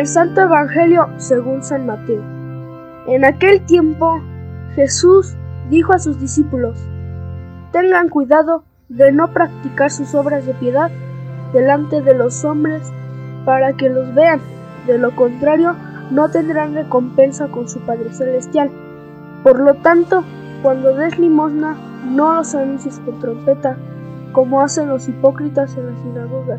Del Santo Evangelio según San Mateo. En aquel tiempo Jesús dijo a sus discípulos, Tengan cuidado de no practicar sus obras de piedad delante de los hombres para que los vean, de lo contrario no tendrán recompensa con su Padre Celestial. Por lo tanto, cuando des limosna, no los anuncies con trompeta, como hacen los hipócritas en la sinagoga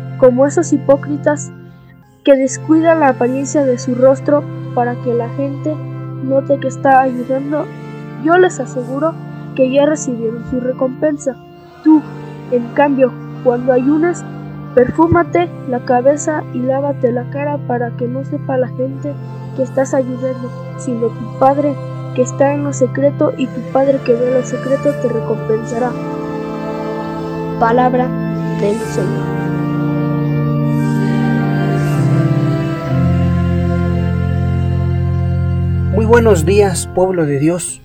como esos hipócritas que descuidan la apariencia de su rostro para que la gente note que está ayudando. Yo les aseguro que ya recibieron su recompensa. Tú, en cambio, cuando ayunas, perfúmate la cabeza y lávate la cara para que no sepa la gente que estás ayudando, sino tu Padre que está en lo secreto y tu Padre que ve lo secreto te recompensará. Palabra del Señor. Buenos días, pueblo de Dios.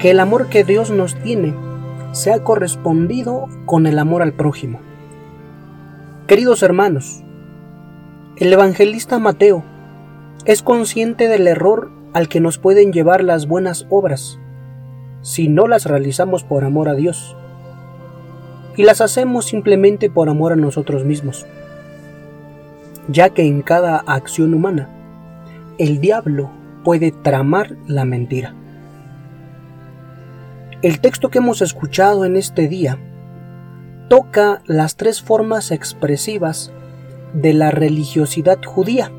Que el amor que Dios nos tiene sea correspondido con el amor al prójimo. Queridos hermanos, el evangelista Mateo es consciente del error al que nos pueden llevar las buenas obras si no las realizamos por amor a Dios y las hacemos simplemente por amor a nosotros mismos, ya que en cada acción humana el diablo puede tramar la mentira. El texto que hemos escuchado en este día toca las tres formas expresivas de la religiosidad judía,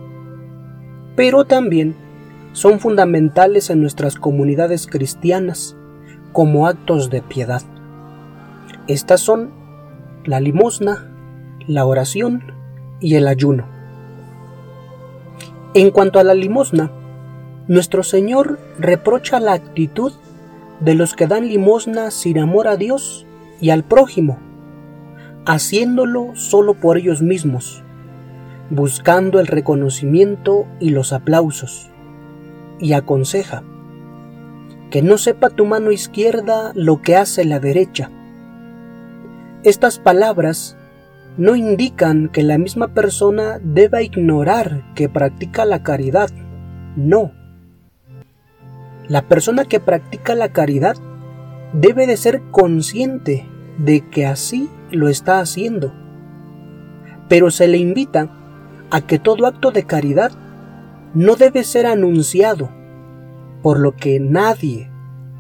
pero también son fundamentales en nuestras comunidades cristianas como actos de piedad. Estas son la limosna, la oración y el ayuno. En cuanto a la limosna, nuestro Señor reprocha la actitud de los que dan limosna sin amor a Dios y al prójimo, haciéndolo solo por ellos mismos, buscando el reconocimiento y los aplausos, y aconseja que no sepa tu mano izquierda lo que hace la derecha. Estas palabras no indican que la misma persona deba ignorar que practica la caridad, no la persona que practica la caridad debe de ser consciente de que así lo está haciendo. Pero se le invita a que todo acto de caridad no debe ser anunciado, por lo que nadie,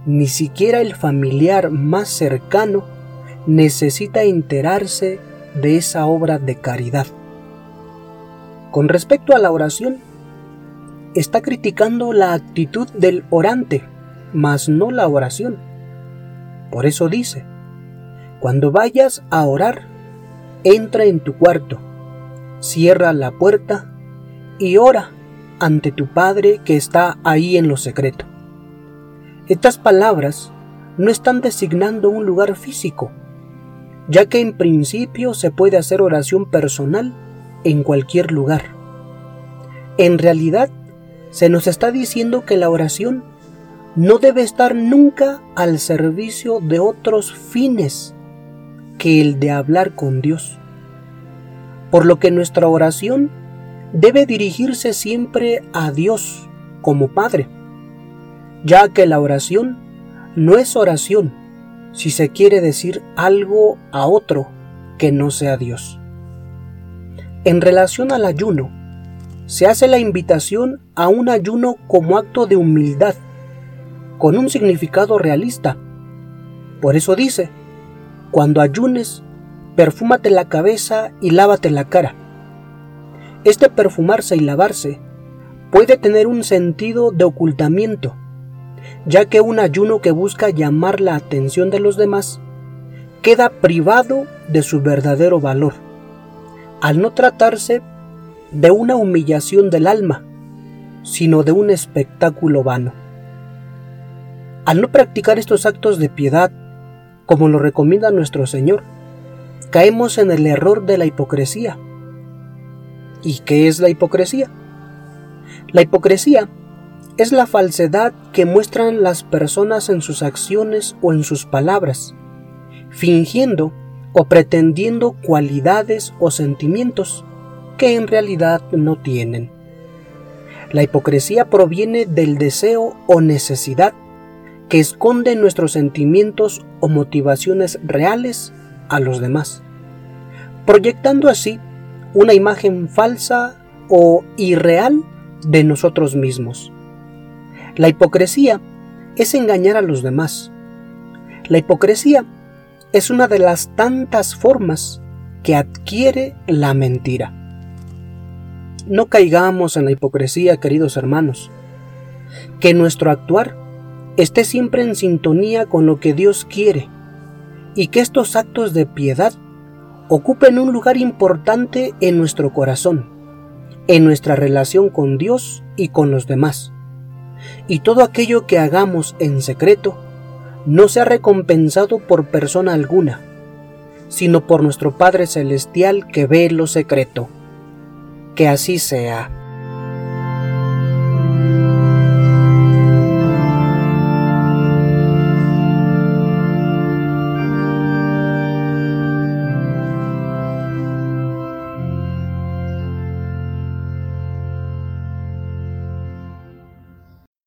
ni siquiera el familiar más cercano, necesita enterarse de esa obra de caridad. Con respecto a la oración, está criticando la actitud del orante, mas no la oración. Por eso dice, cuando vayas a orar, entra en tu cuarto, cierra la puerta y ora ante tu Padre que está ahí en lo secreto. Estas palabras no están designando un lugar físico, ya que en principio se puede hacer oración personal en cualquier lugar. En realidad se nos está diciendo que la oración no debe estar nunca al servicio de otros fines que el de hablar con Dios. Por lo que nuestra oración debe dirigirse siempre a Dios como Padre, ya que la oración no es oración si se quiere decir algo a otro que no sea Dios. En relación al ayuno, se hace la invitación a un ayuno como acto de humildad, con un significado realista. Por eso dice, cuando ayunes, perfúmate la cabeza y lávate la cara. Este perfumarse y lavarse puede tener un sentido de ocultamiento, ya que un ayuno que busca llamar la atención de los demás queda privado de su verdadero valor, al no tratarse de una humillación del alma, sino de un espectáculo vano. Al no practicar estos actos de piedad, como lo recomienda nuestro Señor, caemos en el error de la hipocresía. ¿Y qué es la hipocresía? La hipocresía es la falsedad que muestran las personas en sus acciones o en sus palabras, fingiendo o pretendiendo cualidades o sentimientos que en realidad no tienen. La hipocresía proviene del deseo o necesidad que esconde nuestros sentimientos o motivaciones reales a los demás, proyectando así una imagen falsa o irreal de nosotros mismos. La hipocresía es engañar a los demás. La hipocresía es una de las tantas formas que adquiere la mentira. No caigamos en la hipocresía, queridos hermanos. Que nuestro actuar esté siempre en sintonía con lo que Dios quiere y que estos actos de piedad ocupen un lugar importante en nuestro corazón en nuestra relación con Dios y con los demás. Y todo aquello que hagamos en secreto no sea recompensado por persona alguna, sino por nuestro Padre Celestial que ve lo secreto. Que así sea.